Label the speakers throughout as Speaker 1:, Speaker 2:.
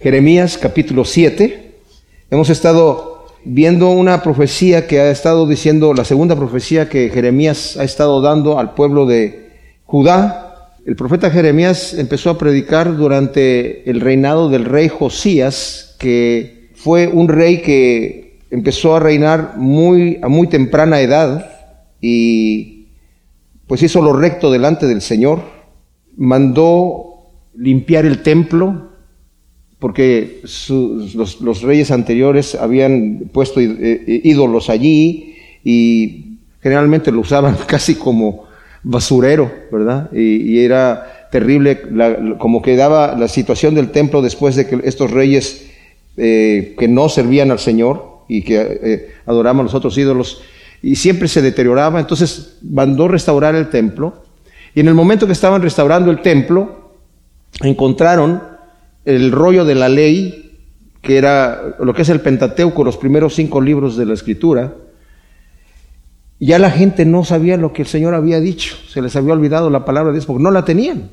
Speaker 1: Jeremías capítulo 7. Hemos estado viendo una profecía que ha estado diciendo, la segunda profecía que Jeremías ha estado dando al pueblo de Judá. El profeta Jeremías empezó a predicar durante el reinado del rey Josías, que fue un rey que empezó a reinar muy, a muy temprana edad y pues hizo lo recto delante del Señor. Mandó limpiar el templo, porque los, reyes anteriores habían puesto eh, ídolos allí y generalmente lo usaban casi como basurero, ¿verdad? Y, era terrible como quedaba la situación del templo después de que estos reyes eh, que no servían al Señor y que eh, adoraban los otros ídolos, y siempre se deterioraba, entonces mandó restaurar el templo, y en el momento que estaban restaurando el templo, encontraron el rollo de la ley, que era lo que es el Pentateuco, los primeros cinco libros de la Escritura, ya la gente no sabía lo que el Señor había dicho, se les había olvidado la palabra de Dios porque no la tenían.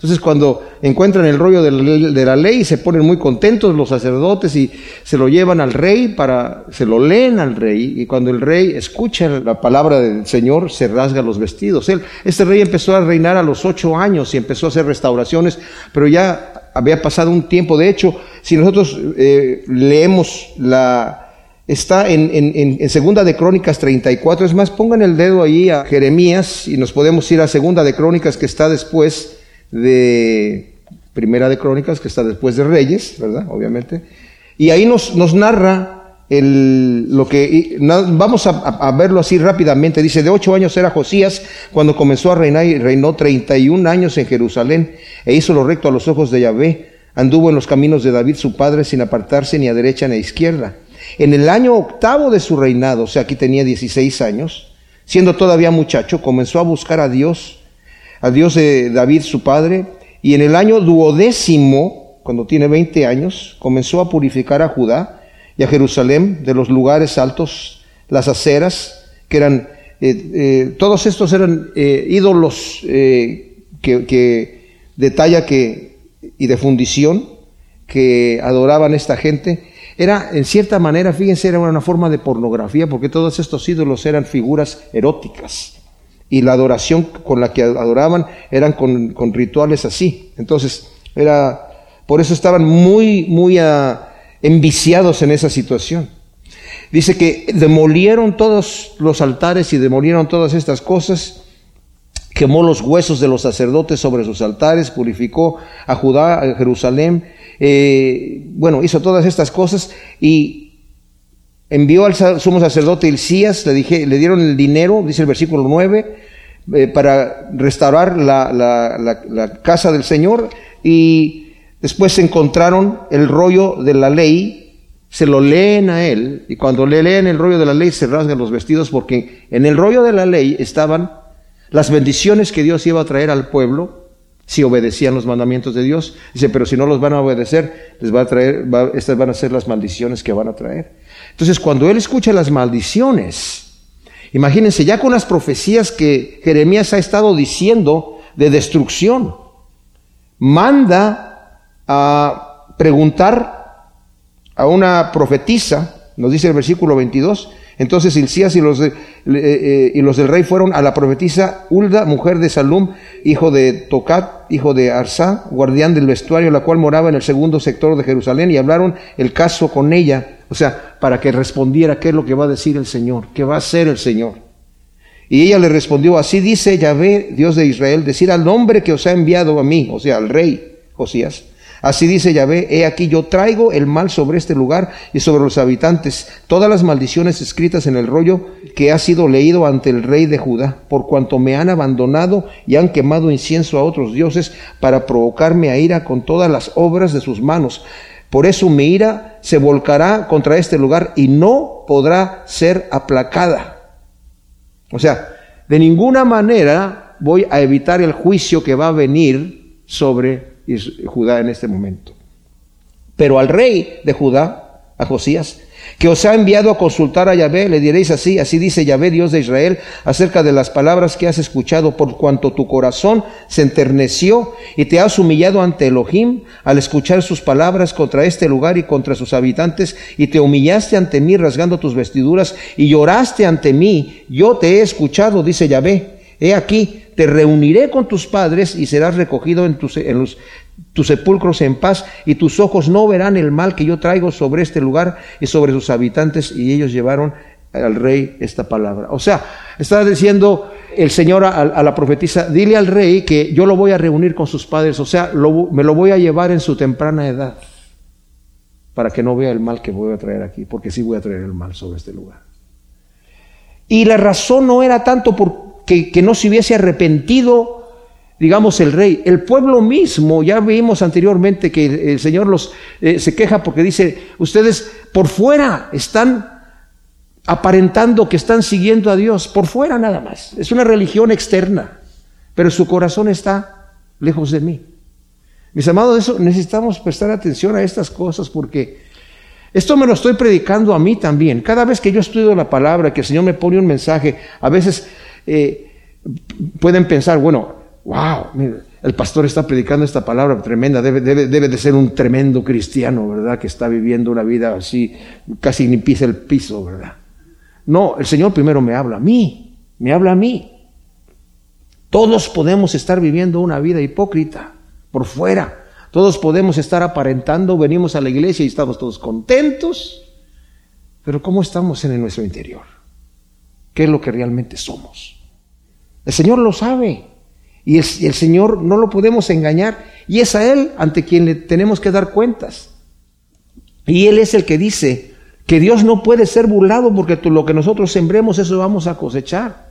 Speaker 1: Entonces cuando encuentran el rollo de la, ley se ponen muy contentos los sacerdotes y se lo llevan al rey para, se lo leen al rey y cuando el rey escucha la palabra del Señor se rasga los vestidos. Él, este rey empezó a reinar a los ocho años y empezó a hacer restauraciones, pero ya había pasado un tiempo. De hecho, si nosotros eh, leemos la, está en, en, Segunda de Crónicas 34. Es más, pongan el dedo ahí a Jeremías y nos podemos ir a Segunda de Crónicas que está después de Primera de Crónicas, que está después de Reyes, ¿verdad? Obviamente. Y ahí nos, nos narra el, lo que, vamos a, verlo así rápidamente. Dice, de ocho años era Josías cuando comenzó a reinar y reinó 31 años en Jerusalén e hizo lo recto a los ojos de Yahvé. Anduvo en los caminos de David su padre sin apartarse ni a derecha ni a izquierda. En el año octavo de su reinado, o sea, aquí tenía 16 años, siendo todavía muchacho, comenzó a buscar a Dios a Dios de David su padre, y en el año duodécimo, cuando tiene 20 años, comenzó a purificar a Judá y a Jerusalén de los lugares altos, las aceras, que eran, eh, eh, todos estos eran eh, ídolos que, que, detalla que, y de fundición que adoraban esta gente. Era, en cierta manera, fíjense, era una forma de pornografía, porque todos estos ídolos eran figuras eróticas y la adoración con la que adoraban eran con, rituales así. Entonces, era, por eso estaban muy, muy enviciados en esa situación. Dice que demolieron todos los altares y demolieron todas estas cosas, quemó los huesos de los sacerdotes sobre sus altares, purificó a Judá, a Jerusalén, eh, bueno, hizo todas estas cosas y envió al sumo sacerdote Hilcías, le, dije, le dieron el dinero, dice el versículo 9, eh, para restaurar la, la, casa del Señor y después encontraron el rollo de la ley, se lo leen a él y cuando le leen el rollo de la ley se rasgan los vestidos porque en el rollo de la ley estaban las bendiciones que Dios iba a traer al pueblo si obedecían los mandamientos de Dios. Dice, pero si no los van a obedecer, les va a traer, estas van a ser las maldiciones que van a traer. Entonces, cuando él escucha las maldiciones, imagínense ya con las profecías que Jeremías ha estado diciendo de destrucción, manda a preguntar a una profetisa, nos dice el versículo 22, entonces Hilcías y los, eh, eh, y los del rey fueron a la profetisa Ulda, mujer de Salum, hijo de Tocat, hijo de Arsá, guardián del vestuario, la cual moraba en el segundo sector de Jerusalén, y hablaron el caso con ella, o sea, para que respondiera qué es lo que va a decir el Señor, qué va a hacer el Señor. Y ella le respondió, así dice Yahvé, Dios de Israel, decir al hombre que os ha enviado a mí, o sea, al rey Josías, Así dice Yahvé, he aquí yo traigo el mal sobre este lugar y sobre los habitantes, todas las maldiciones escritas en el rollo que ha sido leído ante el rey de Judá, por cuanto me han abandonado y han quemado incienso a otros dioses para provocarme a ira con todas las obras de sus manos. Por eso mi ira se volcará contra este lugar y no podrá ser aplacada. O sea, de ninguna manera voy a evitar el juicio que va a venir sobre Judá en este momento. Pero al rey de Judá, a Josías, que os ha enviado a consultar a Yahvé, le diréis así, así dice Yahvé, Dios de Israel, acerca de las palabras que has escuchado, por cuanto tu corazón se enterneció y te has humillado ante Elohim al escuchar sus palabras contra este lugar y contra sus habitantes, y te humillaste ante mí rasgando tus vestiduras y lloraste ante mí, yo te he escuchado, dice Yahvé. He aquí, te reuniré con tus padres y serás recogido en tus, sepulcros en paz y tus ojos no verán el mal que yo traigo sobre este lugar y sobre sus habitantes. Y ellos llevaron al rey esta palabra. O sea, está diciendo el Señor a, la profetisa, dile al rey que yo lo voy a reunir con sus padres, o sea, me lo voy a llevar en su temprana edad para que no vea el mal que voy a traer aquí, porque sí voy a traer el mal sobre este lugar. Y la razón no era tanto porque que no se hubiese arrepentido digamos, el rey. El pueblo mismo, ya vimos anteriormente que el Señor los eh, se queja porque dice, ustedes por fuera están aparentando que están siguiendo a Dios, por fuera nada más. Es una religión externa, pero su corazón está lejos de mí. Mis amados, eso necesitamos prestar atención a estas cosas porque esto me lo estoy predicando a mí también. Cada vez que yo estudio la palabra, que el Señor me pone un mensaje, a veces eh, pueden pensar, bueno, wow, el pastor está predicando esta palabra tremenda, debe, debe, de ser un tremendo cristiano, ¿verdad? Que está viviendo una vida así, casi ni pisa el piso, ¿verdad? No, el Señor primero me habla a mí, me habla a mí. Todos podemos estar viviendo una vida hipócrita por fuera. Todos podemos estar aparentando, venimos a la iglesia y estamos todos contentos, pero ¿cómo estamos en nuestro interior? ¿Qué es lo que realmente somos? El Señor lo sabe. Y el, Señor no lo podemos engañar. Y es a Él ante quien le tenemos que dar cuentas. Y Él es el que dice que Dios no puede ser burlado porque lo que nosotros sembremos, eso vamos a cosechar.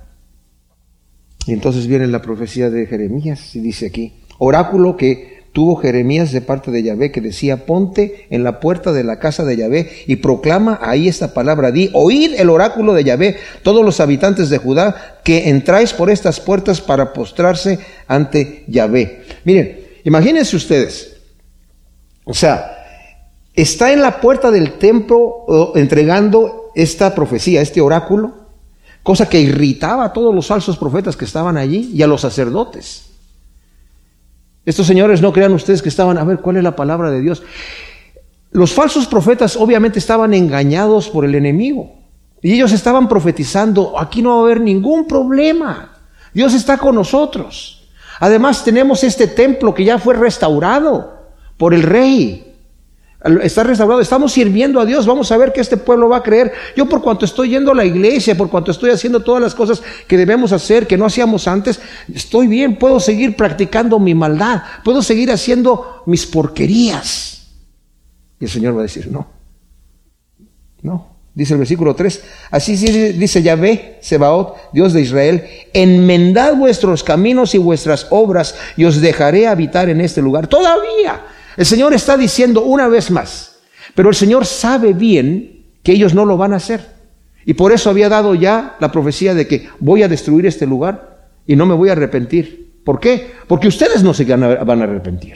Speaker 1: Y entonces viene la profecía de Jeremías y dice aquí, oráculo que tuvo Jeremías de parte de Yahvé que decía, ponte en la puerta de la casa de Yahvé y proclama ahí esta palabra, di, oíd el oráculo de Yahvé, todos los habitantes de Judá, que entráis por estas puertas para postrarse ante Yahvé. Miren, imagínense ustedes, o sea, está en la puerta del templo entregando esta profecía, este oráculo, cosa que irritaba a todos los falsos profetas que estaban allí y a los sacerdotes. Estos señores no crean ustedes que estaban a ver cuál es la palabra de Dios. Los falsos profetas obviamente estaban engañados por el enemigo. Y ellos estaban profetizando, aquí no va a haber ningún problema. Dios está con nosotros. Además tenemos este templo que ya fue restaurado por el rey. Está restaurado, estamos sirviendo a Dios, vamos a ver que este pueblo va a creer. Yo por cuanto estoy yendo a la iglesia, por cuanto estoy haciendo todas las cosas que debemos hacer, que no hacíamos antes, estoy bien, puedo seguir practicando mi maldad, puedo seguir haciendo mis porquerías. Y el Señor va a decir, no, no. Dice el versículo 3, así dice Yahvé, Sebaot, Dios de Israel, enmendad vuestros caminos y vuestras obras y os dejaré habitar en este lugar. Todavía el Señor está diciendo una vez más, pero el Señor sabe bien que ellos no lo van a hacer. Y por eso había dado ya la profecía de que voy a destruir este lugar y no me voy a arrepentir. ¿Por qué? Porque ustedes no se van a arrepentir.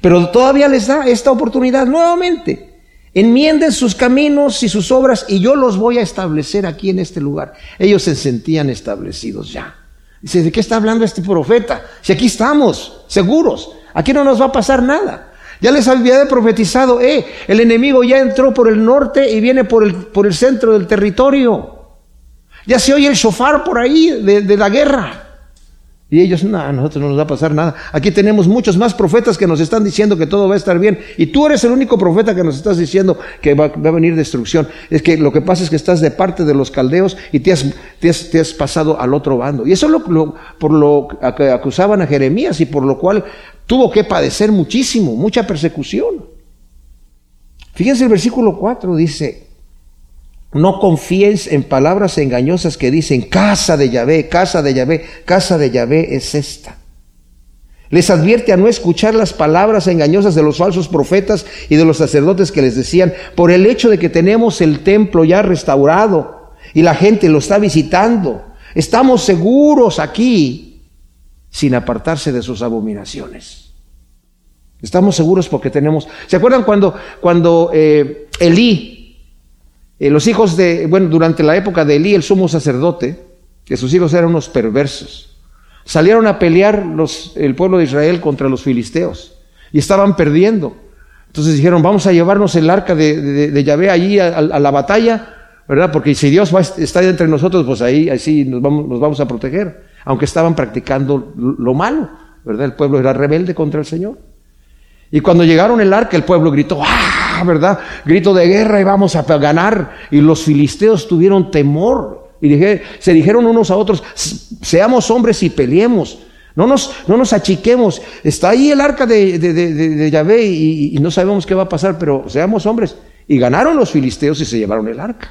Speaker 1: Pero todavía les da esta oportunidad nuevamente. Enmienden sus caminos y sus obras y yo los voy a establecer aquí en este lugar. Ellos se sentían establecidos ya. Dice, ¿de qué está hablando este profeta? Si aquí estamos, seguros. Aquí no nos va a pasar nada. Ya les había profetizado, eh, el enemigo ya entró por el norte y viene por el, por el centro del territorio. Ya se oye el shofar por ahí de, de la guerra. Y ellos, no, a nosotros no nos va a pasar nada. Aquí tenemos muchos más profetas que nos están diciendo que todo va a estar bien. Y tú eres el único profeta que nos estás diciendo que va, a venir destrucción. Es que lo que pasa es que estás de parte de los caldeos y te has, te has, pasado al otro bando. Y eso es lo, por lo que acusaban a Jeremías y por lo cual tuvo que padecer muchísimo, mucha persecución. Fíjense el versículo 4, dice, no confíes en palabras engañosas que dicen casa de Yahvé, casa de Yahvé, casa de Yahvé es esta. Les advierte a no escuchar las palabras engañosas de los falsos profetas y de los sacerdotes que les decían, por el hecho de que tenemos el templo ya restaurado y la gente lo está visitando, estamos seguros aquí sin apartarse de sus abominaciones. Estamos seguros porque tenemos... ¿Se acuerdan cuando, cuando eh, Elí, eh, los hijos de, bueno, durante la época de Elí, el sumo sacerdote, que sus hijos eran unos perversos, salieron a pelear los, el pueblo de Israel contra los filisteos y estaban perdiendo. Entonces dijeron, vamos a llevarnos el arca de, de, Yahvé allí a, la batalla, ¿verdad? Porque si Dios va, está entre nosotros, pues ahí así nos vamos, nos vamos a proteger, aunque estaban practicando lo malo, ¿verdad? El pueblo era rebelde contra el Señor. Y cuando llegaron el arca, el pueblo gritó, ¡ah! ¿Verdad? Grito de guerra y vamos a ganar. Y los filisteos tuvieron temor. Y se dijeron unos a otros, seamos hombres y peleemos. No nos, no nos achiquemos. Está ahí el arca de, de, Yahvé y, y no sabemos qué va a pasar, pero seamos hombres. Y ganaron los filisteos y se llevaron el arca.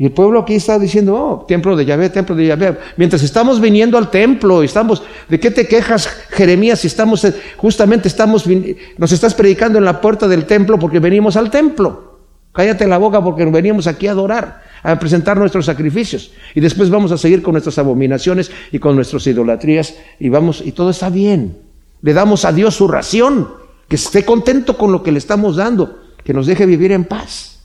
Speaker 1: Y el pueblo aquí está diciendo, oh, templo de Yahvé, templo de Yahvé. Mientras estamos viniendo al templo, estamos, ¿de qué te quejas, Jeremías? Si estamos, justamente estamos, nos estás predicando en la puerta del templo porque venimos al templo. Cállate la boca porque venimos aquí a adorar, a presentar nuestros sacrificios. Y después vamos a seguir con nuestras abominaciones y con nuestras idolatrías y vamos, y todo está bien. Le damos a Dios su ración, que esté contento con lo que le estamos dando, que nos deje vivir en paz.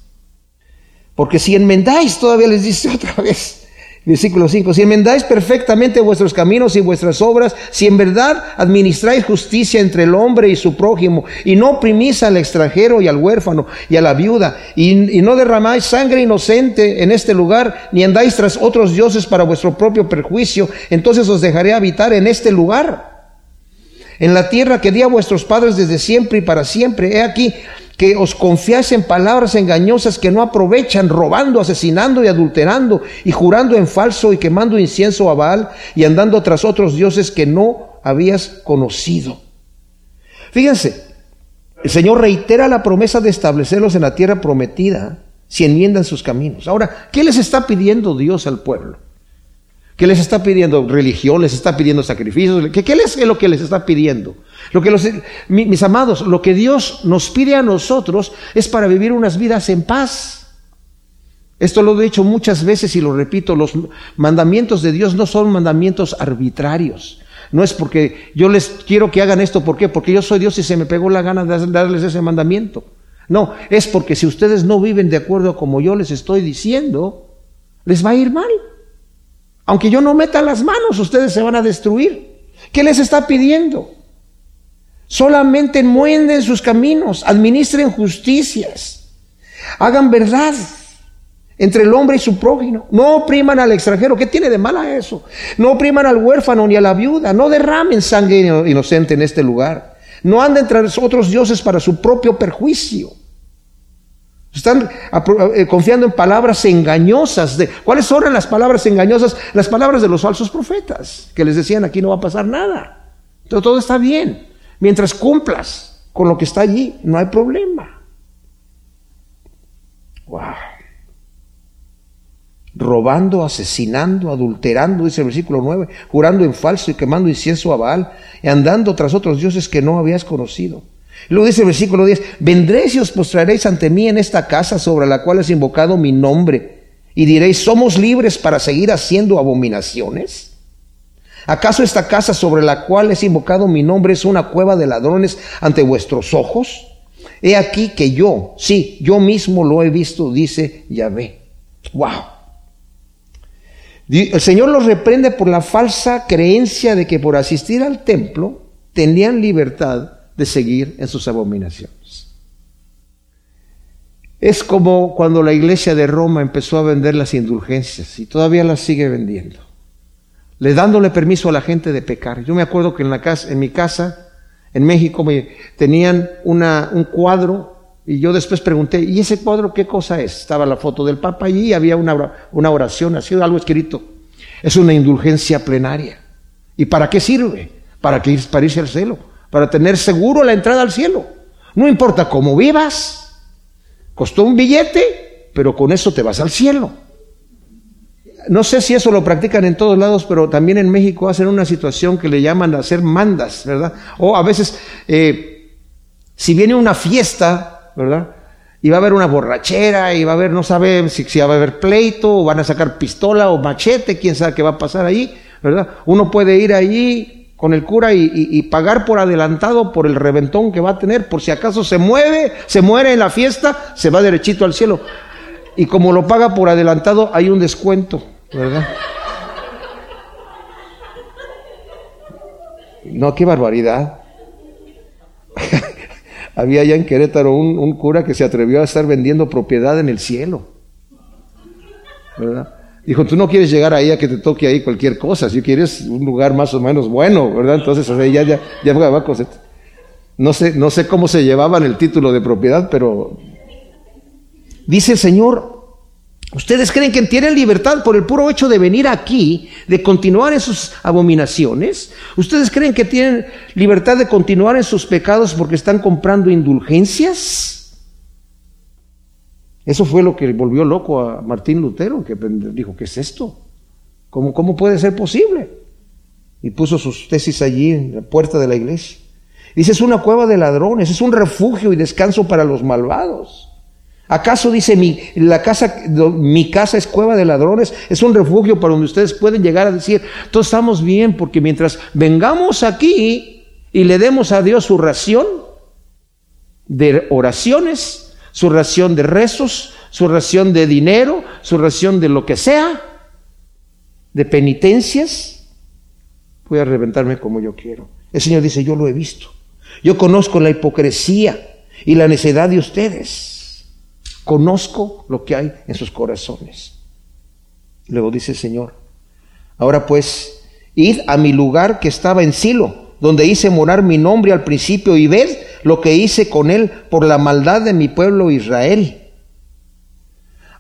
Speaker 1: Porque si enmendáis, todavía les dice otra vez, versículo 5, si enmendáis perfectamente vuestros caminos y vuestras obras, si en verdad administráis justicia entre el hombre y su prójimo, y no oprimís al extranjero y al huérfano y a la viuda, y, y no derramáis sangre inocente en este lugar, ni andáis tras otros dioses para vuestro propio perjuicio, entonces os dejaré habitar en este lugar en la tierra que di a vuestros padres desde siempre y para siempre. He aquí, que os confiáis en palabras engañosas que no aprovechan, robando, asesinando y adulterando, y jurando en falso y quemando incienso a Baal y andando tras otros dioses que no habías conocido. Fíjense, el Señor reitera la promesa de establecerlos en la tierra prometida si enmiendan sus caminos. Ahora, ¿qué les está pidiendo Dios al pueblo? ¿Qué les está pidiendo? Religión, les está pidiendo sacrificios. ¿Qué, es lo que les está pidiendo? Lo que los, mis amados, lo que Dios nos pide a nosotros es para vivir unas vidas en paz. Esto lo he dicho muchas veces y lo repito, los mandamientos de Dios no son mandamientos arbitrarios. No es porque yo les quiero que hagan esto, ¿por qué? Porque yo soy Dios y se me pegó la gana de darles ese mandamiento. No, es porque si ustedes no viven de acuerdo a como yo les estoy diciendo, les va a ir mal. Aunque yo no meta las manos, ustedes se van a destruir. ¿Qué les está pidiendo? Solamente enmuenden sus caminos, administren justicias, hagan verdad entre el hombre y su prójimo. No opriman al extranjero. ¿Qué tiene de mala eso? No opriman al huérfano ni a la viuda. No derramen sangre inocente en este lugar. No anden tras otros dioses para su propio perjuicio. Están eh, confiando en palabras engañosas. De, ¿Cuáles son las palabras engañosas? Las palabras de los falsos profetas, que les decían aquí no va a pasar nada. Todo, todo está bien. Mientras cumplas con lo que está allí, no hay problema. Wow. Robando, asesinando, adulterando, dice el versículo 9, jurando en falso y quemando incienso a Baal, y andando tras otros dioses que no habías conocido. Luego dice el versículo 10, vendréis y os postraréis ante mí en esta casa sobre la cual es invocado mi nombre, y diréis, ¿somos libres para seguir haciendo abominaciones? ¿Acaso esta casa sobre la cual es invocado mi nombre es una cueva de ladrones ante vuestros ojos? He aquí que yo, sí, yo mismo lo he visto, dice Yahvé. Wow. El Señor los reprende por la falsa creencia de que por asistir al templo tenían libertad de seguir en sus abominaciones. Es como cuando la iglesia de Roma empezó a vender las indulgencias y todavía las sigue vendiendo, le dándole permiso a la gente de pecar. Yo me acuerdo que en, la casa, en mi casa, en México, me, tenían una, un cuadro y yo después pregunté, ¿y ese cuadro qué cosa es? Estaba la foto del Papa allí y había una, una oración, así algo escrito. Es una indulgencia plenaria. ¿Y para qué sirve? Para, que, para irse al cielo para tener seguro la entrada al cielo. No importa cómo vivas, costó un billete, pero con eso te vas al cielo. No sé si eso lo practican en todos lados, pero también en México hacen una situación que le llaman hacer mandas, ¿verdad? O a veces, eh, si viene una fiesta, ¿verdad? Y va a haber una borrachera, y va a haber, no sabe si, va a haber pleito, o van a sacar pistola o machete, quién sabe qué va a pasar ahí, ¿verdad? Uno puede ir allí con el cura y, pagar por adelantado por el reventón que va a tener, por si acaso se mueve, se muere en la fiesta, se va derechito al cielo. Y como lo paga por adelantado, hay un descuento, ¿verdad? No, qué barbaridad. Había allá en Querétaro un, un, cura que se atrevió a estar vendiendo propiedad en el cielo. ¿Verdad? Dijo, tú no quieres llegar ahí a que te toque ahí cualquier cosa, si quieres un lugar más o menos bueno, ¿verdad? Entonces, o ya, ya, ya va No sé, no sé cómo se llevaban el título de propiedad, pero dice el Señor, ¿ustedes creen que tienen libertad por el puro hecho de venir aquí, de continuar en sus abominaciones? ¿Ustedes creen que tienen libertad de continuar en sus pecados porque están comprando indulgencias? Eso fue lo que volvió loco a Martín Lutero, que dijo, ¿qué es esto? ¿Cómo, cómo puede ser posible? Y puso sus tesis allí en la puerta de la iglesia. Dice, es una cueva de ladrones, es un refugio y descanso para los malvados. ¿Acaso dice mi, la casa, mi casa es cueva de ladrones? Es un refugio para donde ustedes pueden llegar a decir, todos estamos bien, porque mientras vengamos aquí y le demos a Dios su ración de oraciones, su ración de rezos, su ración de dinero, su ración de lo que sea, de penitencias, voy a reventarme como yo quiero. El Señor dice, yo lo he visto. Yo conozco la hipocresía y la necedad de ustedes. Conozco lo que hay en sus corazones. Luego dice el Señor, ahora pues, id a mi lugar que estaba en Silo, donde hice morar mi nombre al principio y ved lo que hice con él por la maldad de mi pueblo Israel.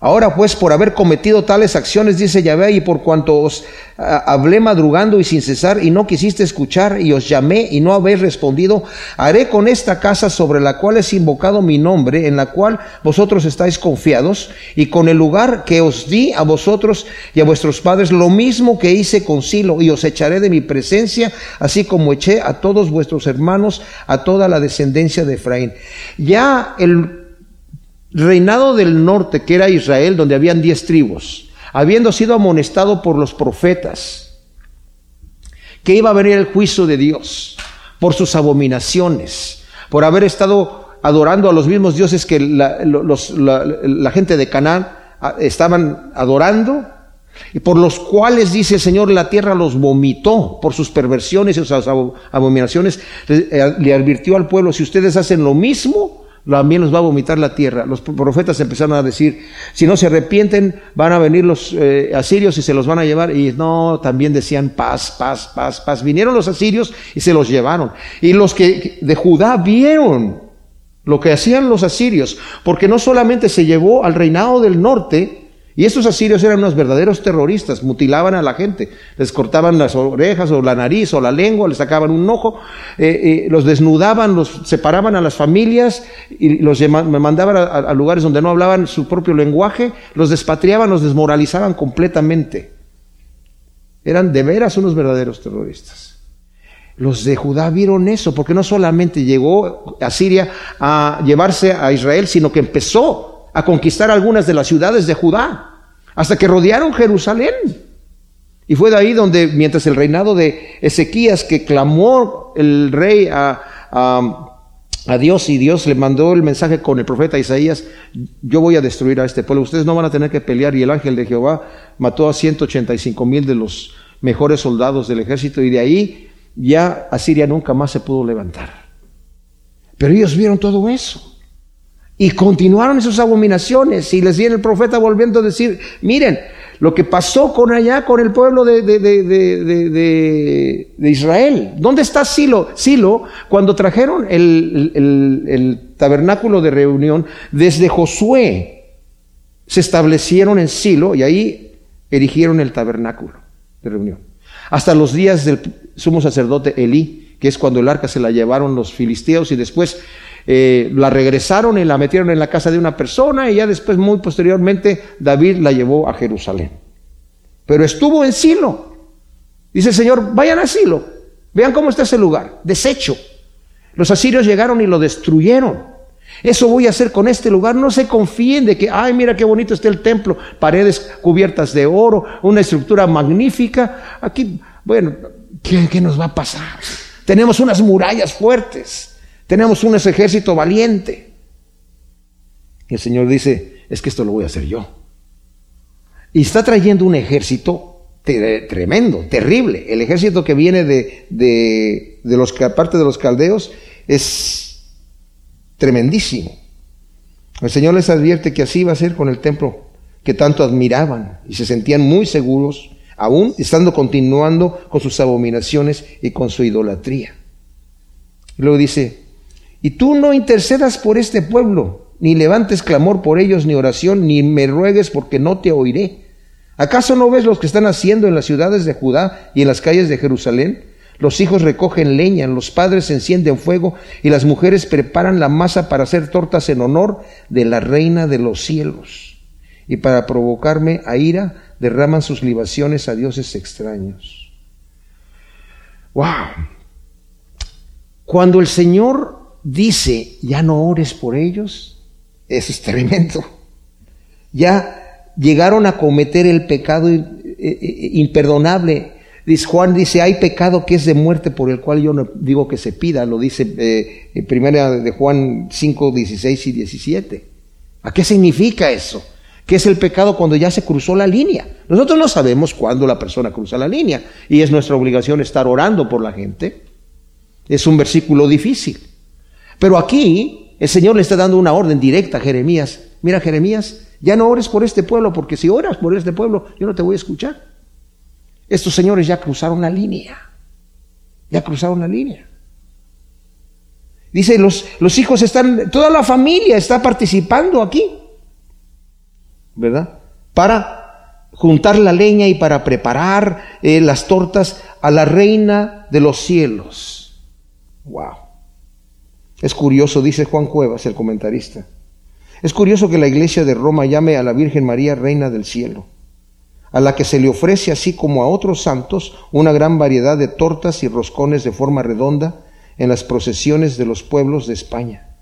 Speaker 1: Ahora pues, por haber cometido tales acciones, dice Yahvé, y por cuanto os ah, hablé madrugando y sin cesar, y no quisiste escuchar, y os llamé y no habéis respondido, haré con esta casa sobre la cual es invocado mi nombre, en la cual vosotros estáis confiados, y con el lugar que os di a vosotros y a vuestros padres, lo mismo que hice con Silo, y os echaré de mi presencia, así como eché a todos vuestros hermanos, a toda la descendencia de Efraín. Ya el reinado del norte, que era Israel, donde habían diez tribus, habiendo sido amonestado por los profetas, que iba a venir el juicio de Dios por sus abominaciones, por haber estado adorando a los mismos dioses que la, la gente de Canaán ah, estaban adorando, y por los cuales, dice el Señor, la tierra los vomitó por sus perversiones y sus abominaciones, le advirtió al pueblo, si ustedes hacen lo mismo, también los va a vomitar la tierra. Los profetas empezaron a decir, si no se arrepienten, van a venir los eh, asirios y se los van a llevar. Y no, también decían paz, paz, paz, paz. Vinieron los asirios y se los llevaron. Y los que de Judá vieron lo que hacían los asirios, porque no solamente se llevó al reinado del norte, y estos asirios eran unos verdaderos terroristas, mutilaban a la gente, les cortaban las orejas o la nariz o la lengua, les sacaban un ojo, eh, eh, los desnudaban, los separaban a las familias y los mandaban a, lugares donde no hablaban su propio lenguaje, los despatriaban, los desmoralizaban completamente. Eran de veras unos verdaderos terroristas. Los de Judá vieron eso, porque no solamente llegó a Siria a llevarse a Israel, sino que empezó a conquistar algunas de las ciudades de Judá, hasta que rodearon Jerusalén. Y fue de ahí donde, mientras el reinado de Ezequías, que clamó el rey a, a, Dios y Dios le mandó el mensaje con el profeta Isaías, yo voy a destruir a este pueblo, ustedes no van a tener que pelear. Y el ángel de Jehová mató a 185 mil de los mejores soldados del ejército y de ahí ya Asiria nunca más se pudo levantar. Pero ellos vieron todo eso. Y continuaron sus abominaciones. Y les viene el profeta volviendo a decir, miren, lo que pasó con allá, con el pueblo de, de, de, de Israel. ¿Dónde está Silo? Silo, cuando trajeron el, el, el, tabernáculo de reunión, desde Josué se establecieron en Silo y ahí erigieron el tabernáculo de reunión. Hasta los días del sumo sacerdote Elí, que es cuando el arca se la llevaron los filisteos y después eh, la regresaron y la metieron en la casa de una persona y ya después, muy posteriormente, David la llevó a Jerusalén. Pero estuvo en Silo. Dice el Señor, vayan a Silo, vean cómo está ese lugar, deshecho. Los asirios llegaron y lo destruyeron. Eso voy a hacer con este lugar. No se confíen de que, ay, mira qué bonito está el templo, paredes cubiertas de oro, una estructura magnífica. Aquí, bueno, ¿Qué, ¿Qué nos va a pasar? Tenemos unas murallas fuertes, tenemos un ejército valiente. Y el Señor dice, es que esto lo voy a hacer yo. Y está trayendo un ejército tremendo, terrible. El ejército que viene de, de, de los parte de los caldeos es tremendísimo. El Señor les advierte que así va a ser con el templo que tanto admiraban y se sentían muy seguros, aún estando continuando con sus abominaciones y con su idolatría. luego dice, y tú no intercedas por este pueblo, ni levantes clamor por ellos, ni oración, ni me ruegues porque no te oiré. ¿Acaso no ves los que están haciendo en las ciudades de Judá y en las calles de Jerusalén? Los hijos recogen leña, los padres encienden fuego y las mujeres preparan la masa para hacer tortas en honor de la reina de los cielos. Y para provocarme a ira derraman sus libaciones a dioses extraños. ¡Wow! Cuando el Señor dice, ya no ores por ellos, eso es tremendo. Ya llegaron a cometer el pecado eh, eh, imperdonable. Juan dice, hay pecado que es de muerte por el cual yo no digo que se pida, lo dice eh, en primera de Juan 5, 16 y 17. ¿A qué significa eso? ¿Qué es el pecado cuando ya se cruzó la línea? Nosotros no sabemos cuándo la persona cruza la línea y es nuestra obligación estar orando por la gente. Es un versículo difícil. Pero aquí el Señor le está dando una orden directa a Jeremías. Mira, Jeremías, ya no ores por este pueblo, porque si oras por este pueblo, yo no te voy a escuchar. Estos señores ya cruzaron la línea. Ya cruzaron la línea. Dice, los, los hijos están, toda la familia está participando aquí. ¿Verdad? Para juntar la leña y para preparar eh, las tortas a la reina de los cielos. Wow. Es curioso, dice Juan Cuevas, el comentarista. Es curioso que la iglesia de Roma llame a la Virgen María Reina del Cielo, a la que se le ofrece, así como a otros santos, una gran variedad de tortas y roscones de forma redonda en las procesiones de los pueblos de España.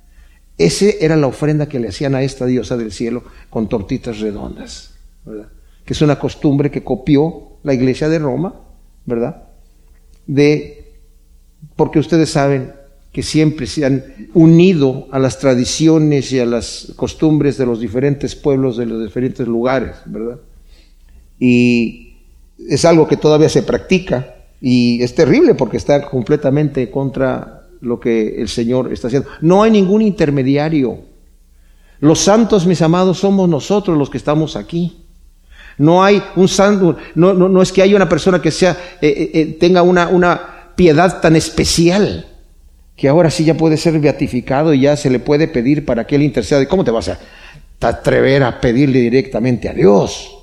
Speaker 1: Esa era la ofrenda que le hacían a esta diosa del cielo con tortitas redondas, ¿verdad? que es una costumbre que copió la iglesia de Roma, ¿verdad? De, porque ustedes saben, que siempre se han unido a las tradiciones y a las costumbres de los diferentes pueblos de los diferentes lugares, ¿verdad? Y es algo que todavía se practica y es terrible porque está completamente contra lo que el Señor está haciendo. No hay ningún intermediario. Los santos, mis amados, somos nosotros los que estamos aquí. No hay un santo, no, no, es que haya una persona que sea, eh, eh, eh, tenga una, una piedad tan especial que ahora sí ya puede ser beatificado y ya se le puede pedir para que él interceda. ¿Cómo te vas a atrever a pedirle directamente a Dios?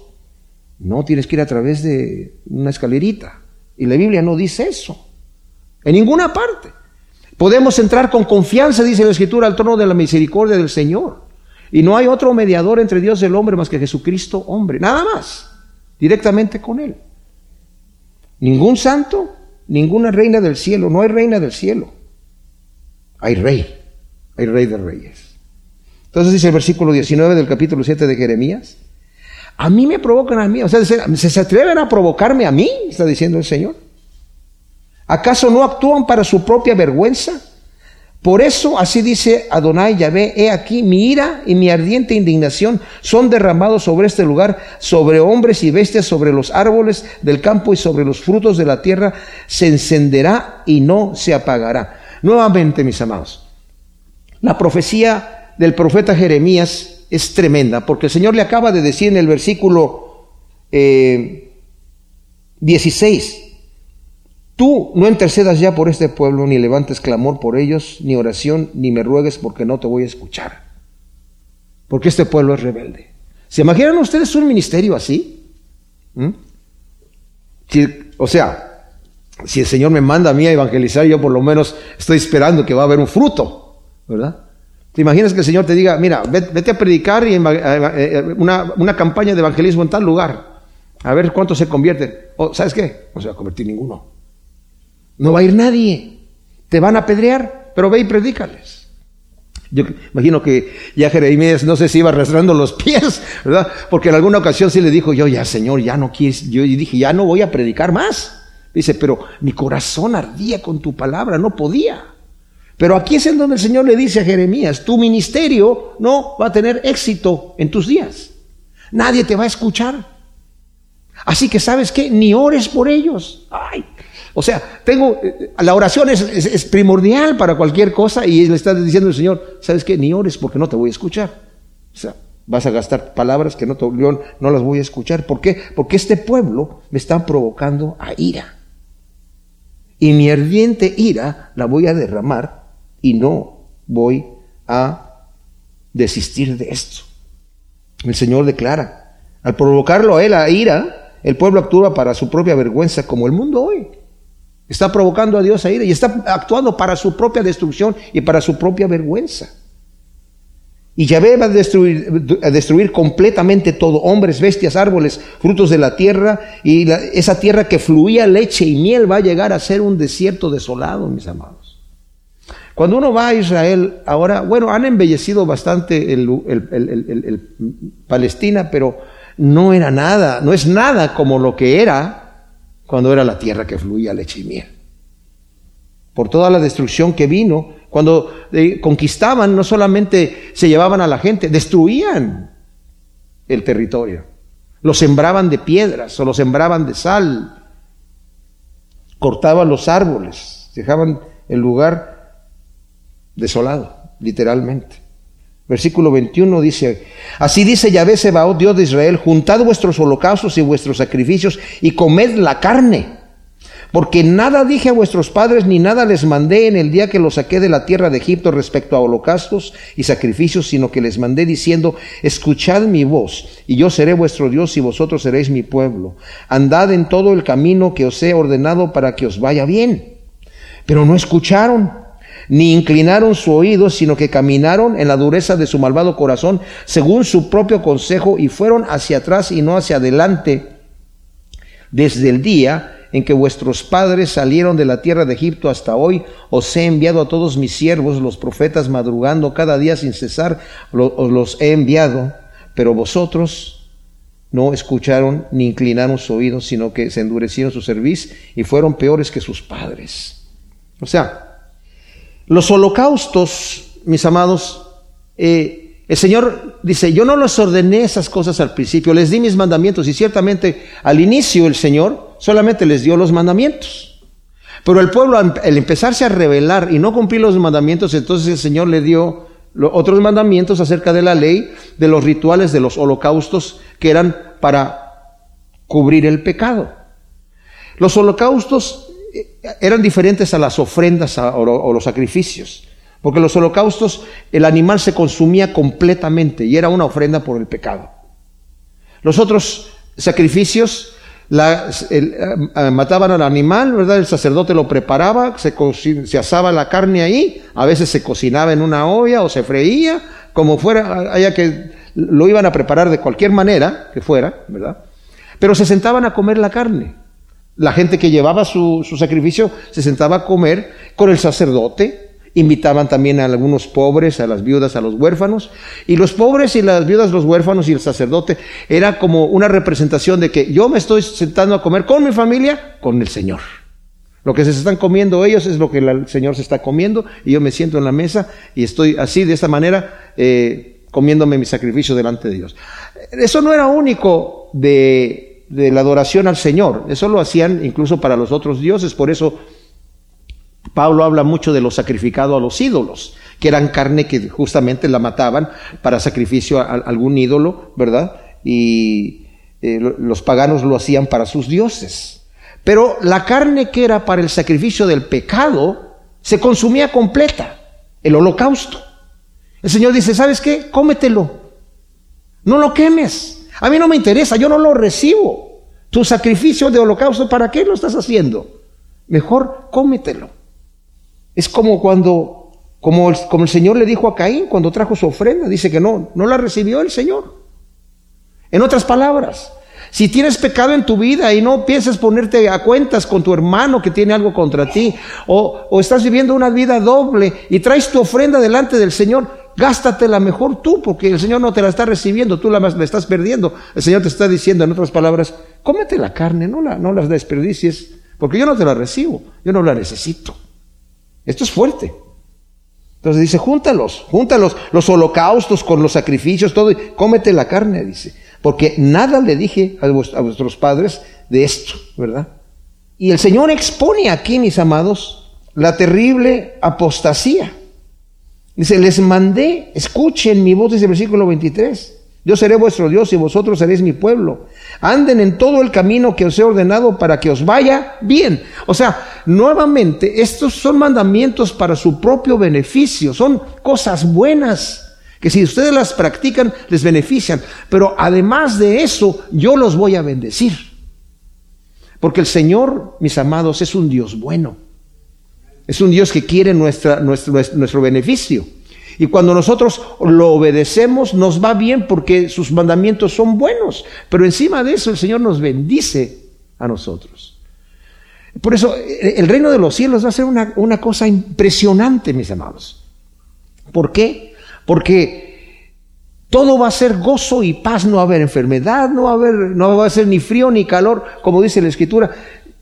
Speaker 1: No, tienes que ir a través de una escalerita. Y la Biblia no dice eso. En ninguna parte. Podemos entrar con confianza, dice la Escritura, al trono de la misericordia del Señor. Y no hay otro mediador entre Dios y el hombre más que Jesucristo, hombre. Nada más. Directamente con Él. Ningún santo, ninguna reina del cielo. No hay reina del cielo hay rey, hay rey de reyes. Entonces dice el versículo 19 del capítulo 7 de Jeremías, a mí me provocan a mí, o sea, ¿se atreven a provocarme a mí? Está diciendo el Señor. ¿Acaso no actúan para su propia vergüenza? Por eso, así dice Adonai Yahvé, he aquí mi ira y mi ardiente indignación son derramados sobre este lugar, sobre hombres y bestias, sobre los árboles del campo y sobre los frutos de la tierra, se encenderá y no se apagará. Nuevamente, mis amados, la profecía del profeta Jeremías es tremenda, porque el Señor le acaba de decir en el versículo 16, eh, tú no intercedas ya por este pueblo, ni levantes clamor por ellos, ni oración, ni me ruegues porque no te voy a escuchar, porque este pueblo es rebelde. ¿Se imaginan ustedes un ministerio así? ¿Mm? o sea, si el Señor me manda a mí a evangelizar, yo por lo menos estoy esperando que va a haber un fruto, ¿verdad? ¿Te imaginas que el Señor te diga, mira, vete a predicar y eh, una, una campaña de evangelismo en tal lugar, a ver cuántos se convierten? O, ¿Sabes qué? No se va a convertir ninguno. No va a ir nadie. Te van a apedrear, pero ve y predícales. Yo imagino que ya Jeremías no sé si iba arrastrando los pies, ¿verdad? Porque en alguna ocasión sí le dijo, yo ya, Señor, ya no quieres, yo dije, ya no voy a predicar más. Dice, pero mi corazón ardía con tu palabra, no podía. Pero aquí es en donde el Señor le dice a Jeremías, tu ministerio no va a tener éxito en tus días. Nadie te va a escuchar. Así que sabes qué, ni ores por ellos. Ay, o sea, tengo, eh, la oración es, primordial para cualquier cosa y le está diciendo el Señor, ¿sabes qué? Ni ores porque no te voy a escuchar. O sea, vas a gastar palabras que no, te, no las voy a escuchar. ¿Por qué? Porque este pueblo me está provocando a ira. Y mi ardiente ira la voy a derramar y no voy a desistir de esto. El Señor declara, al provocarlo a él a ira, el pueblo actúa para su propia vergüenza como el mundo hoy. Está provocando a Dios a ira y está actuando para su propia destrucción y para su propia vergüenza. Y Yahvé va a destruir, a destruir completamente todo, hombres, bestias, árboles, frutos de la tierra, y esa tierra que fluía leche y miel va a llegar a ser un desierto desolado, mis amados. Cuando uno va a Israel, ahora, bueno, han embellecido bastante el, el Palestina, pero no era nada, no es nada como lo que era cuando era la tierra que fluía leche y miel. Por toda la destrucción que vino, cuando eh, conquistaban, no solamente se llevaban a la gente, destruían el territorio. Lo sembraban de piedras o lo sembraban de sal. Cortaban los árboles, dejaban el lugar desolado, literalmente. Versículo 21 dice, así dice Yahvé Sebaot, Dios de Israel, juntad vuestros holocaustos y vuestros sacrificios y comed la carne. Porque nada dije a vuestros padres ni nada les mandé en el día que los saqué de la tierra de Egipto respecto a holocaustos y sacrificios, sino que les mandé diciendo, escuchad mi voz, y yo seré vuestro Dios y vosotros seréis mi pueblo. Andad en todo el camino que os he ordenado para que os vaya bien. Pero no escucharon ni inclinaron su oído, sino que caminaron en la dureza de su malvado corazón, según su propio consejo, y fueron hacia atrás y no hacia adelante, desde el día en que vuestros padres salieron de la tierra de Egipto hasta hoy, os he enviado a todos mis siervos, los profetas, madrugando cada día sin cesar, os los he enviado, pero vosotros no escucharon ni inclinaron su oído, sino que se endurecieron su cerviz y fueron peores que sus padres. O sea, los holocaustos, mis amados, eh, el Señor dice, yo no les ordené esas cosas al principio, les di mis mandamientos y ciertamente al inicio el Señor solamente les dio los mandamientos. Pero el pueblo al empezarse a rebelar y no cumplir los mandamientos, entonces el Señor le dio otros mandamientos acerca de la ley, de los rituales, de los holocaustos que eran para cubrir el pecado. Los holocaustos eran diferentes a las ofrendas o los sacrificios, porque los holocaustos el animal se consumía completamente y era una ofrenda por el pecado. Los otros sacrificios eh, mataban al animal, ¿verdad? El sacerdote lo preparaba, se, se, asaba la carne ahí, a veces se cocinaba en una olla o se freía, como fuera, haya que lo iban a preparar de cualquier manera que fuera, ¿verdad? Pero se sentaban a comer la carne. La gente que llevaba su, sacrificio se sentaba a comer con el sacerdote, invitaban también a algunos pobres, a las viudas, a los huérfanos, y los pobres y las viudas, los huérfanos y el sacerdote era como una representación de que yo me estoy sentando a comer con mi familia, con el Señor. Lo que se están comiendo ellos es lo que el Señor se está comiendo, y yo me siento en la mesa y estoy así, de esta manera, eh, comiéndome mi sacrificio delante de Dios. Eso no era único de de la adoración al Señor. Eso lo hacían incluso para los otros dioses. Por eso Pablo habla mucho de lo sacrificado a los ídolos, que eran carne que justamente la mataban para sacrificio a, algún ídolo, ¿verdad? Y eh, los paganos lo hacían para sus dioses. Pero la carne que era para el sacrificio del pecado se consumía completa, el holocausto. El Señor dice, ¿sabes qué? Cómetelo. No lo quemes. A mí no me interesa, yo no lo recibo. Tu sacrificio de holocausto, ¿para qué lo estás haciendo? Mejor cómetelo. Es como cuando, como el, como el Señor le dijo a Caín cuando trajo su ofrenda, dice que no, no la recibió el Señor. En otras palabras, si tienes pecado en tu vida y no piensas ponerte a cuentas con tu hermano que tiene algo contra ti, o, estás viviendo una vida doble y traes tu ofrenda delante del Señor, gástatela mejor tú, porque el Señor no te la está recibiendo, tú la, la, estás perdiendo. El Señor te está diciendo, en otras palabras, cómete la carne, no la, no las desperdicies, porque yo no te la recibo, yo no la necesito. Esto es fuerte. Entonces dice, júntalos, júntalos, los holocaustos con los sacrificios, todo, cómete la carne, dice. Porque nada le dije a, vuestros padres de esto, ¿verdad? Y el Señor expone aquí, mis amados, la terrible apostasía. Dice, les mandé, escuchen mi voz, dice el versículo 23. Yo seré vuestro Dios y vosotros seréis mi pueblo. Anden en todo el camino que os he ordenado para que os vaya bien. O sea, nuevamente, estos son mandamientos para su propio beneficio, son cosas buenas que si ustedes las practican les benefician. Pero además de eso, yo los voy a bendecir. Porque el Señor, mis amados, es un Dios bueno. Es un Dios que quiere nuestro, nuestro beneficio. Y cuando nosotros lo obedecemos, nos va bien porque sus mandamientos son buenos. Pero encima de eso, el Señor nos bendice a nosotros. Por eso, el reino de los cielos va a ser una, una cosa impresionante, mis amados. ¿Por qué? Porque todo va a ser gozo y paz, no va a haber enfermedad, no a haber, no va a ser ni frío ni calor, como dice la Escritura.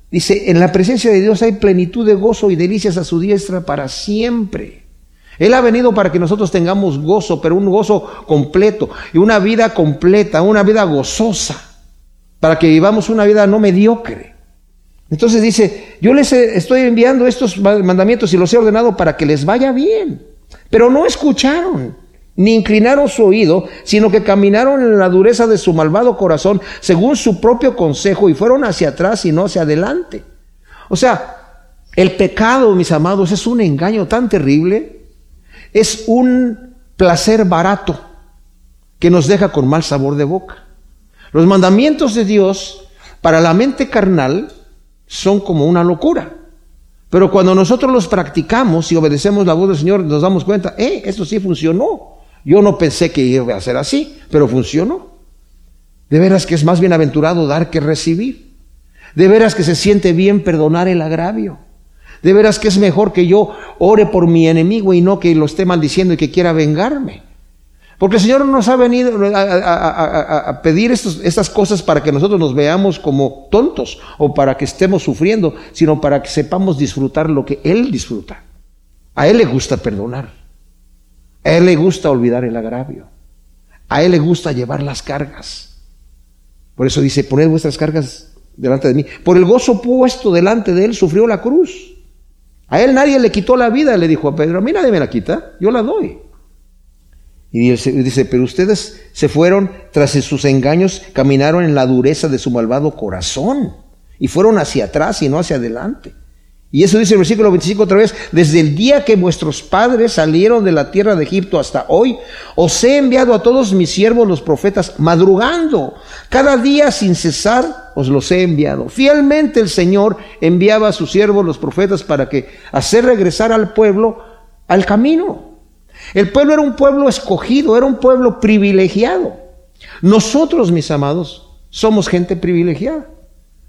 Speaker 1: Dice, en la presencia de Dios hay plenitud de gozo y delicias a su diestra para siempre. Él ha venido para que nosotros tengamos gozo, pero un gozo completo y una vida completa, una vida gozosa, para que vivamos una vida no mediocre. Entonces dice, yo les estoy enviando estos mandamientos y los he ordenado para que les vaya bien. Pero no escucharon, ni inclinaron su oído, sino que caminaron en la dureza de su malvado corazón, según su propio consejo, y fueron hacia atrás y no hacia adelante. O sea, el pecado, mis amados, es un engaño tan terrible es un placer barato que nos deja con mal sabor de boca. Los mandamientos de Dios para la mente carnal son como una locura. Pero cuando nosotros los practicamos y obedecemos la voz del Señor, nos damos cuenta, eh, esto sí funcionó. Yo no pensé que iba a ser así, pero funcionó. De veras que es más bienaventurado dar que recibir. De veras que se siente bien perdonar el agravio. De veras que es mejor que yo ore por mi enemigo y no que lo esté maldiciendo y que quiera vengarme. Porque el Señor nos ha venido a, pedir estas cosas para que nosotros nos veamos como tontos o para que estemos sufriendo, sino para que sepamos disfrutar lo que Él disfruta. A Él le gusta perdonar. A Él le gusta olvidar el agravio. A Él le gusta llevar las cargas. Por eso dice, poned vuestras cargas delante de mí. Por el gozo puesto delante de Él sufrió la cruz a él nadie le quitó la vida, le dijo a Pedro, a mí nadie me la quita, yo la doy. Y dice, pero ustedes se fueron tras sus engaños, caminaron en la dureza de su malvado corazón y fueron hacia atrás y no hacia adelante. Y eso dice el versículo 25 otra vez, desde el día que vuestros padres salieron de la tierra de Egipto hasta hoy, os he enviado a todos mis siervos los profetas, madrugando, cada día sin cesar os los he enviado. Fielmente el Señor enviaba a sus siervos los profetas para que hacer regresar al pueblo al camino. El pueblo era un pueblo escogido, era un pueblo privilegiado. Nosotros, mis amados, somos gente privilegiada,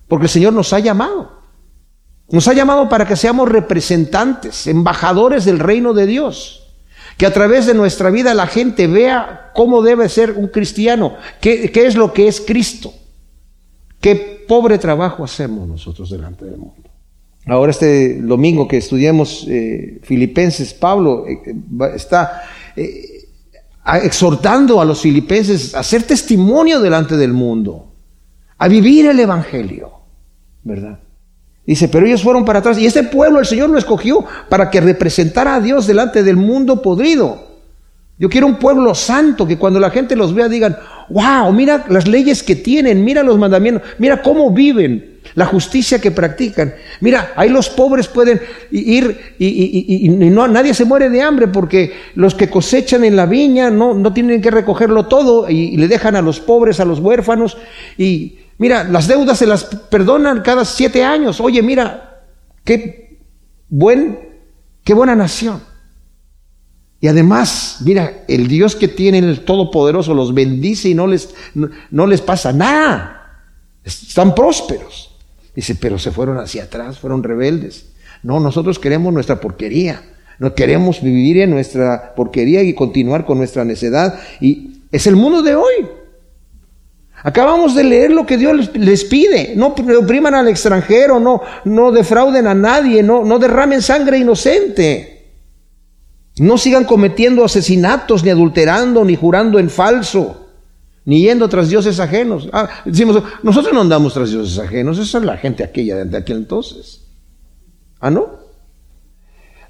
Speaker 1: porque el Señor nos ha llamado. Nos ha llamado para que seamos representantes, embajadores del reino de Dios. Que a través de nuestra vida la gente vea cómo debe ser un cristiano, qué, es lo que es Cristo. Qué pobre trabajo hacemos nosotros delante del mundo. Ahora este domingo que estudiamos eh, Filipenses, Pablo eh, está eh, exhortando a los filipenses a hacer testimonio delante del mundo, a vivir el Evangelio, ¿verdad? Dice, pero ellos fueron para atrás. Y este pueblo el Señor lo escogió para que representara a Dios delante del mundo podrido. Yo quiero un pueblo santo que cuando la gente los vea digan, wow, mira las leyes que tienen, mira los mandamientos, mira cómo viven, la justicia que practican. Mira, ahí los pobres pueden ir y, no, nadie se muere de hambre porque los que cosechan en la viña no, no tienen que recogerlo todo y le dejan a los pobres, a los huérfanos y Mira, las deudas se las perdonan cada siete años. Oye, mira, qué buen, qué buena nación. Y además, mira, el Dios que tiene el Todopoderoso los bendice y no les, no, les pasa nada. Están prósperos. Dice, pero se fueron hacia atrás, fueron rebeldes. No, nosotros queremos nuestra porquería. No queremos vivir en nuestra porquería y continuar con nuestra necedad. Y es el mundo de hoy. Acabamos de leer lo que Dios les, pide. No opriman al extranjero, no, no defrauden a nadie, no, no derramen sangre inocente. No sigan cometiendo asesinatos, ni adulterando, ni jurando en falso, ni yendo tras dioses ajenos. Ah, decimos, nosotros no andamos tras dioses ajenos, esa es la gente aquella de aquel entonces. ¿Ah, no?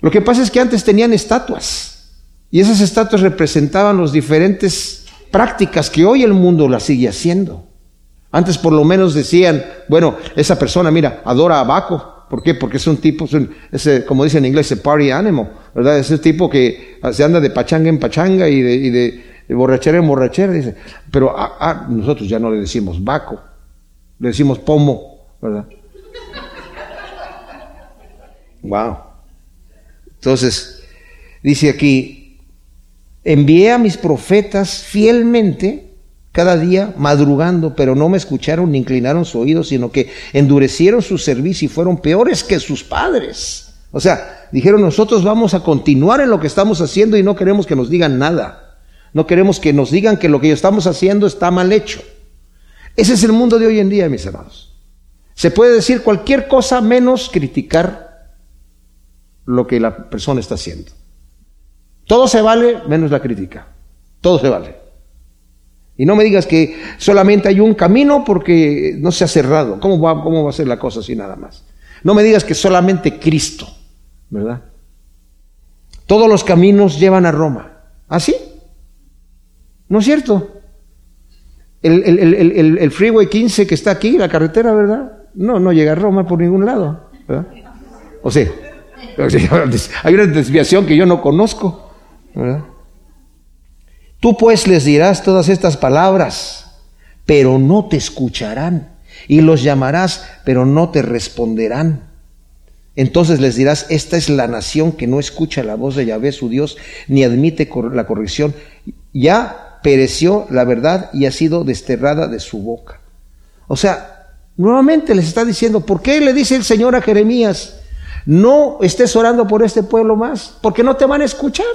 Speaker 1: Lo que pasa es que antes tenían estatuas, y esas estatuas representaban las diferentes prácticas que hoy el mundo las sigue haciendo. Antes por lo menos decían, bueno, esa persona, mira, adora a Baco, ¿Por qué? Porque es un tipo, es como dice en inglés, party animal, ¿verdad? Es un tipo que se anda de pachanga en pachanga y de, borrachera en borrachera, dice. Pero a, nosotros ya no le decimos vaco, le decimos pomo, ¿verdad? Wow. Entonces, dice aquí, envié a mis profetas fielmente cada día madrugando, pero no me escucharon ni inclinaron su oído, sino que endurecieron su servicio y fueron peores que sus padres. O sea, dijeron nosotros vamos a continuar en lo que estamos haciendo y no queremos que nos digan nada. No queremos que nos digan que lo que estamos haciendo está mal hecho. Ese es el mundo de hoy en día, mis hermanos. Se puede decir cualquier cosa menos criticar lo que la persona está haciendo. Todo se vale menos la crítica. Todo se vale. Y no me digas que solamente hay un camino porque no se ha cerrado. ¿Cómo va, cómo va a ser la cosa así nada más? No me digas que solamente Cristo, ¿verdad? Todos los caminos llevan a Roma. ¿Así? ¿Ah, ¿No es cierto? El, el, Freeway 15 que está aquí, la carretera, ¿verdad? No, no llega a Roma por ningún lado. ¿verdad? O sea, hay una desviación que yo no conozco. ¿verdad? Tú pues les dirás todas estas palabras, pero no te escucharán. Y los llamarás, pero no te responderán. Entonces les dirás, esta es la nación que no escucha la voz de Yahvé su Dios, ni admite la corrección. Ya pereció la verdad y ha sido desterrada de su boca. O sea, nuevamente les está diciendo, ¿por qué le dice el Señor a Jeremías, no estés orando por este pueblo más? Porque no te van a escuchar.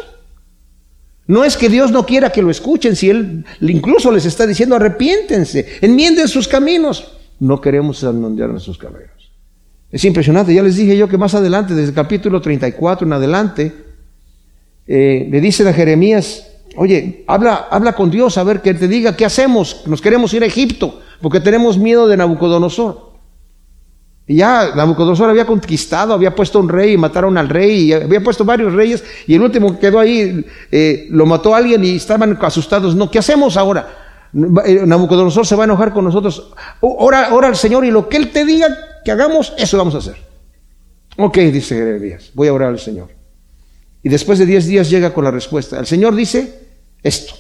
Speaker 1: No es que Dios no quiera que lo escuchen, si Él incluso les está diciendo arrepiéntense, enmienden sus caminos. No queremos enmendar nuestros caminos. Es impresionante, ya les dije yo que más adelante, desde el capítulo 34 en adelante, eh, le dicen a Jeremías, oye, habla, habla con Dios a ver que te diga qué hacemos, nos queremos ir a Egipto, porque tenemos miedo de Nabucodonosor. Y ya Nabucodonosor había conquistado, había puesto un rey mataron al rey, y había puesto varios reyes, y el último quedó ahí, eh, lo mató alguien y estaban asustados. No, ¿qué hacemos ahora? Eh, Nabucodonosor se va a enojar con nosotros. Ora, ora al Señor y lo que Él te diga que hagamos, eso vamos a hacer. Ok, dice Jeremías, voy a orar al Señor. Y después de diez días llega con la respuesta. El Señor dice esto.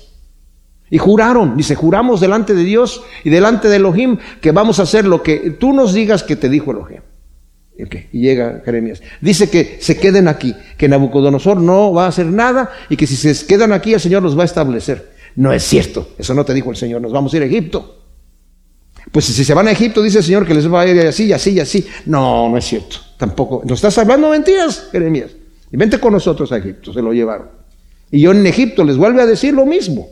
Speaker 1: Y juraron, dice, juramos delante de Dios y delante de Elohim que vamos a hacer lo que tú nos digas que te dijo Elohim. Y llega Jeremías. Dice que se queden aquí, que Nabucodonosor no va a hacer nada y que si se quedan aquí el Señor los va a establecer. No es cierto, eso no te dijo el Señor, nos vamos a ir a Egipto. Pues si se van a Egipto, dice el Señor que les va a ir así, así, así. No, no es cierto, tampoco. Nos estás hablando mentiras, Jeremías. Y vente con nosotros a Egipto, se lo llevaron. Y yo en Egipto les vuelve a decir lo mismo.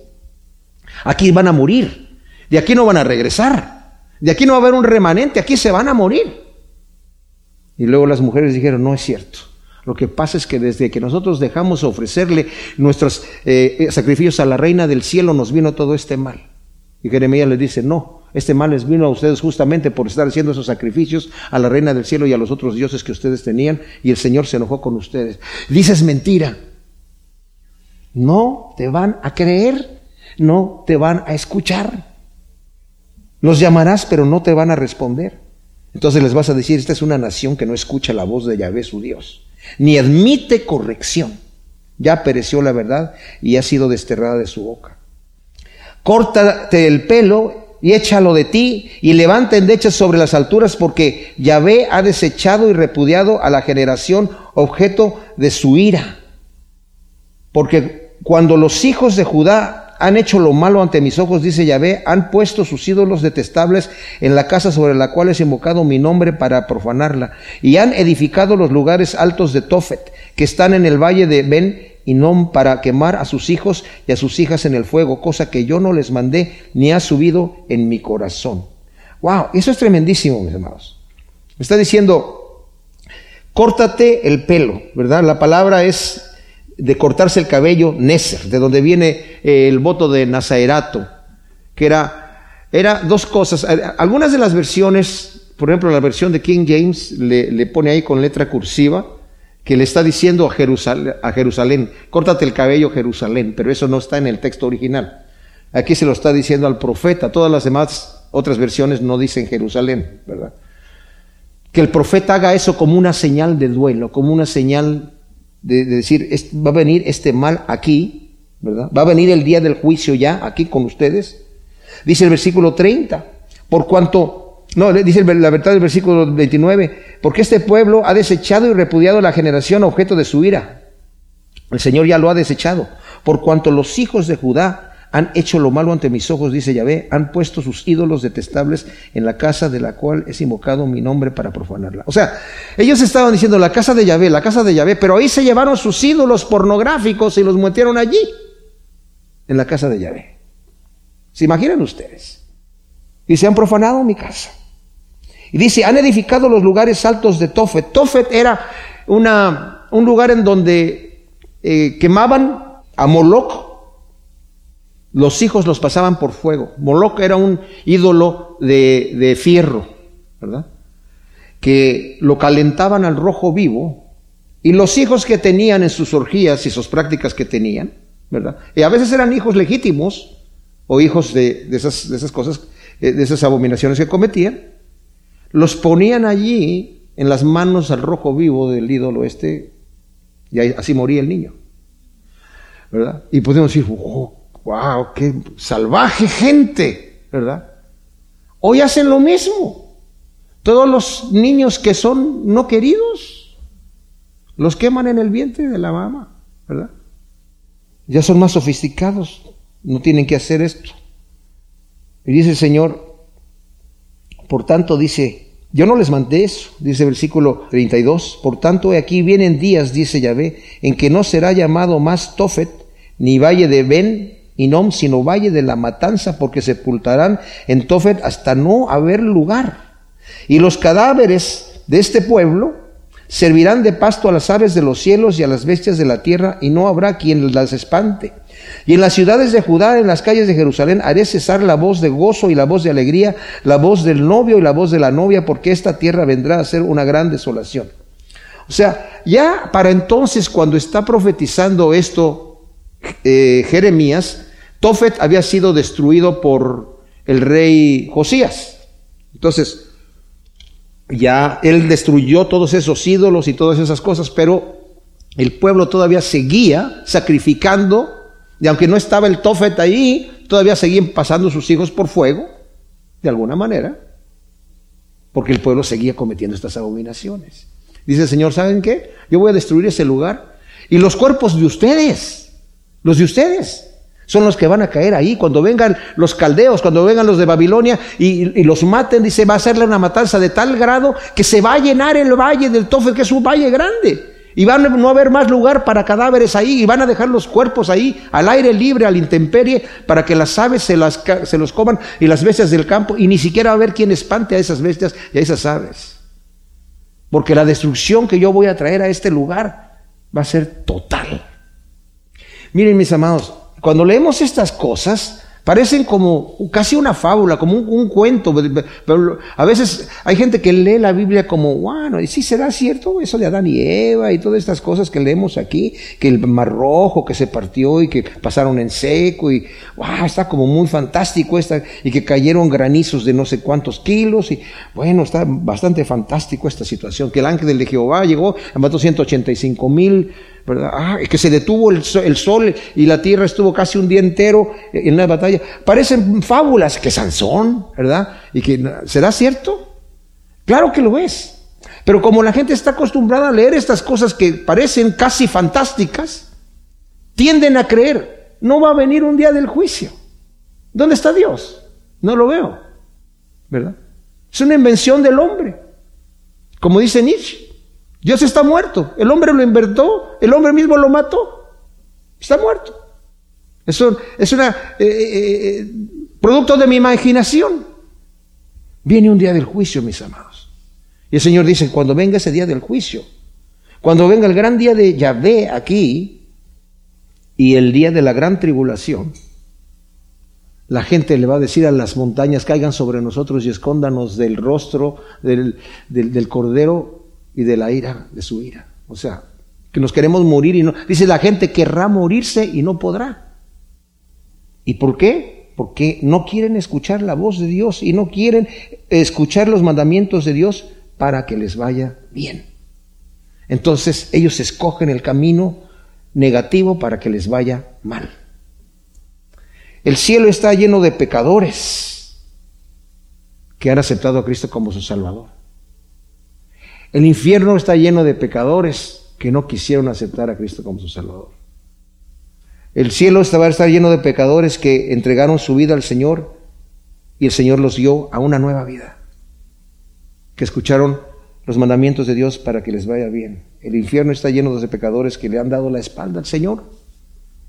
Speaker 1: Aquí van a morir. De aquí no van a regresar. De aquí no va a haber un remanente. Aquí se van a morir. Y luego las mujeres dijeron, no es cierto. Lo que pasa es que desde que nosotros dejamos ofrecerle nuestros eh, eh, sacrificios a la reina del cielo, nos vino todo este mal. Y Jeremías les dice, no, este mal les vino a ustedes justamente por estar haciendo esos sacrificios a la reina del cielo y a los otros dioses que ustedes tenían, y el Señor se enojó con ustedes. Dices mentira. No te van a creer no te van a escuchar. Los llamarás, pero no te van a responder. Entonces les vas a decir, esta es una nación que no escucha la voz de Yahvé su Dios, ni admite corrección. Ya pereció la verdad y ha sido desterrada de su boca. Córtate el pelo y échalo de ti y levanta endechas sobre las alturas porque Yahvé ha desechado y repudiado a la generación objeto de su ira. Porque cuando los hijos de Judá han hecho lo malo ante mis ojos, dice Yahvé, han puesto sus ídolos detestables en la casa sobre la cual es invocado mi nombre para profanarla, y han edificado los lugares altos de Tofet, que están en el valle de Ben y no para quemar a sus hijos y a sus hijas en el fuego, cosa que yo no les mandé ni ha subido en mi corazón. Wow, eso es tremendísimo, mis hermanos. Me está diciendo, córtate el pelo, ¿verdad? La palabra es de cortarse el cabello, neser, de donde viene eh, el voto de Nazaerato, que era, era dos cosas. Algunas de las versiones, por ejemplo, la versión de King James le, le pone ahí con letra cursiva, que le está diciendo a Jerusalén, Jerusalén, córtate el cabello Jerusalén, pero eso no está en el texto original. Aquí se lo está diciendo al profeta, todas las demás otras versiones no dicen Jerusalén, ¿verdad? Que el profeta haga eso como una señal de duelo, como una señal de, decir, va a venir este mal aquí, ¿verdad? Va a venir el día del juicio ya aquí con ustedes. Dice el versículo 30, por cuanto no, dice la verdad del versículo 29, porque este pueblo ha desechado y repudiado la generación objeto de su ira. El Señor ya lo ha desechado. Por cuanto los hijos de Judá han hecho lo malo ante mis ojos, dice Yahvé, han puesto sus ídolos detestables en la casa de la cual es invocado mi nombre para profanarla. O sea, ellos estaban diciendo la casa de Yahvé, la casa de Yahvé, pero ahí se llevaron sus ídolos pornográficos y los metieron allí, en la casa de Yahvé. ¿Se imaginan ustedes? Y se han profanado mi casa. Y dice, han edificado los lugares altos de Tofet. Tofet era una, un lugar en donde eh, quemaban a Moloch. Los hijos los pasaban por fuego. Moloch era un ídolo de, de fierro, ¿verdad? Que lo calentaban al rojo vivo. Y los hijos que tenían en sus orgías y sus prácticas que tenían, ¿verdad? Y a veces eran hijos legítimos o hijos de, de, esas, de esas cosas, eh, de esas abominaciones que cometían los ponían allí en las manos al rojo vivo del ídolo este, y así moría el niño. ¿Verdad? Y podemos decir, wow, oh, qué salvaje gente, ¿verdad? Hoy hacen lo mismo. Todos los niños que son no queridos, los queman en el vientre de la mamá, ¿verdad? Ya son más sofisticados, no tienen que hacer esto. Y dice el Señor, por tanto, dice, yo no les mandé eso, dice el versículo 32. Por tanto, aquí vienen días, dice Yahvé, en que no será llamado más Tofet, ni valle de Ben y Nom, sino valle de la matanza, porque sepultarán en Tofet hasta no haber lugar. Y los cadáveres de este pueblo servirán de pasto a las aves de los cielos y a las bestias de la tierra, y no habrá quien las espante. Y en las ciudades de Judá, en las calles de Jerusalén, haré cesar la voz de gozo y la voz de alegría, la voz del novio y la voz de la novia, porque esta tierra vendrá a ser una gran desolación. O sea, ya para entonces, cuando está profetizando esto eh, Jeremías, Tofet había sido destruido por el rey Josías. Entonces, ya él destruyó todos esos ídolos y todas esas cosas, pero el pueblo todavía seguía sacrificando y aunque no estaba el Tofet ahí, todavía seguían pasando sus hijos por fuego, de alguna manera, porque el pueblo seguía cometiendo estas abominaciones. Dice el Señor, ¿saben qué? Yo voy a destruir ese lugar. Y los cuerpos de ustedes, los de ustedes, son los que van a caer ahí. Cuando vengan los caldeos, cuando vengan los de Babilonia y, los maten, dice, va a hacerle una matanza de tal grado que se va a llenar el valle del Tofet, que es un valle grande. Y van a no haber más lugar para cadáveres ahí y van a dejar los cuerpos ahí al aire libre, al intemperie, para que las aves se, las, se los coman y las bestias del campo y ni siquiera va a haber quien espante a esas bestias y a esas aves. Porque la destrucción que yo voy a traer a este lugar va a ser total. Miren mis amados, cuando leemos estas cosas, Parecen como casi una fábula, como un, cuento. Pero a veces hay gente que lee la Biblia como, bueno, ¿y sí será cierto eso de Adán y Eva y todas estas cosas que leemos aquí? Que el mar rojo que se partió y que pasaron en seco y, wow, está como muy fantástico esta, y que cayeron granizos de no sé cuántos kilos y, bueno, está bastante fantástico esta situación. Que el ángel de Jehová llegó, mató 185 mil Ah, que se detuvo el sol, y la tierra estuvo casi un día entero en la batalla. Parecen fábulas que Sansón, ¿verdad? Y que será cierto. Claro que lo es. Pero como la gente está acostumbrada a leer estas cosas que parecen casi fantásticas, tienden a creer, no va a venir un día del juicio. ¿Dónde está Dios? No lo veo. ¿Verdad? Es una invención del hombre. Como dice Nietzsche. Dios está muerto. El hombre lo inventó, el hombre mismo lo mató. Está muerto. Eso es una eh, eh, eh, producto de mi imaginación. Viene un día del juicio, mis amados. Y el Señor dice, cuando venga ese día del juicio, cuando venga el gran día de Yahvé aquí y el día de la gran tribulación, la gente le va a decir a las montañas, caigan sobre nosotros y escóndanos del rostro del, del, cordero y de la ira, de su ira. O sea, que nos queremos morir y no. Dice la gente querrá morirse y no podrá. ¿Y por qué? Porque no quieren escuchar la voz de Dios y no quieren escuchar los mandamientos de Dios para que les vaya bien. Entonces ellos escogen el camino negativo para que les vaya mal. El cielo está lleno de pecadores que han aceptado a Cristo como su Salvador. El infierno está lleno de pecadores que no quisieron aceptar a Cristo como su Salvador. El cielo va a estar lleno de pecadores que entregaron su vida al Señor y el Señor los dio a una nueva vida, que escucharon los mandamientos de Dios para que les vaya bien. El infierno está lleno de pecadores que le han dado la espalda al Señor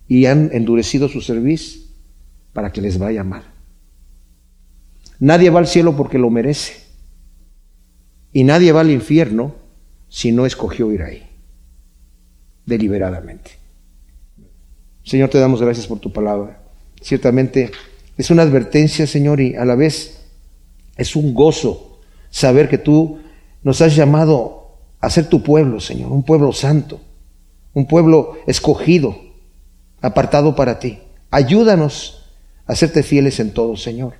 Speaker 1: y han endurecido su servicio para que les vaya mal. Nadie va al cielo porque lo merece. Y nadie va al infierno si no escogió ir ahí, deliberadamente. Señor, te damos gracias por tu palabra. Ciertamente es una advertencia, Señor, y a la vez es un gozo saber que tú nos has llamado a ser tu pueblo, Señor, un pueblo santo, un pueblo escogido, apartado para ti. Ayúdanos hacerte fieles en todo, Señor.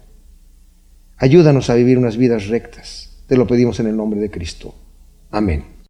Speaker 1: Ayúdanos a vivir unas vidas rectas. Te lo pedimos en el nombre de Cristo. Amén.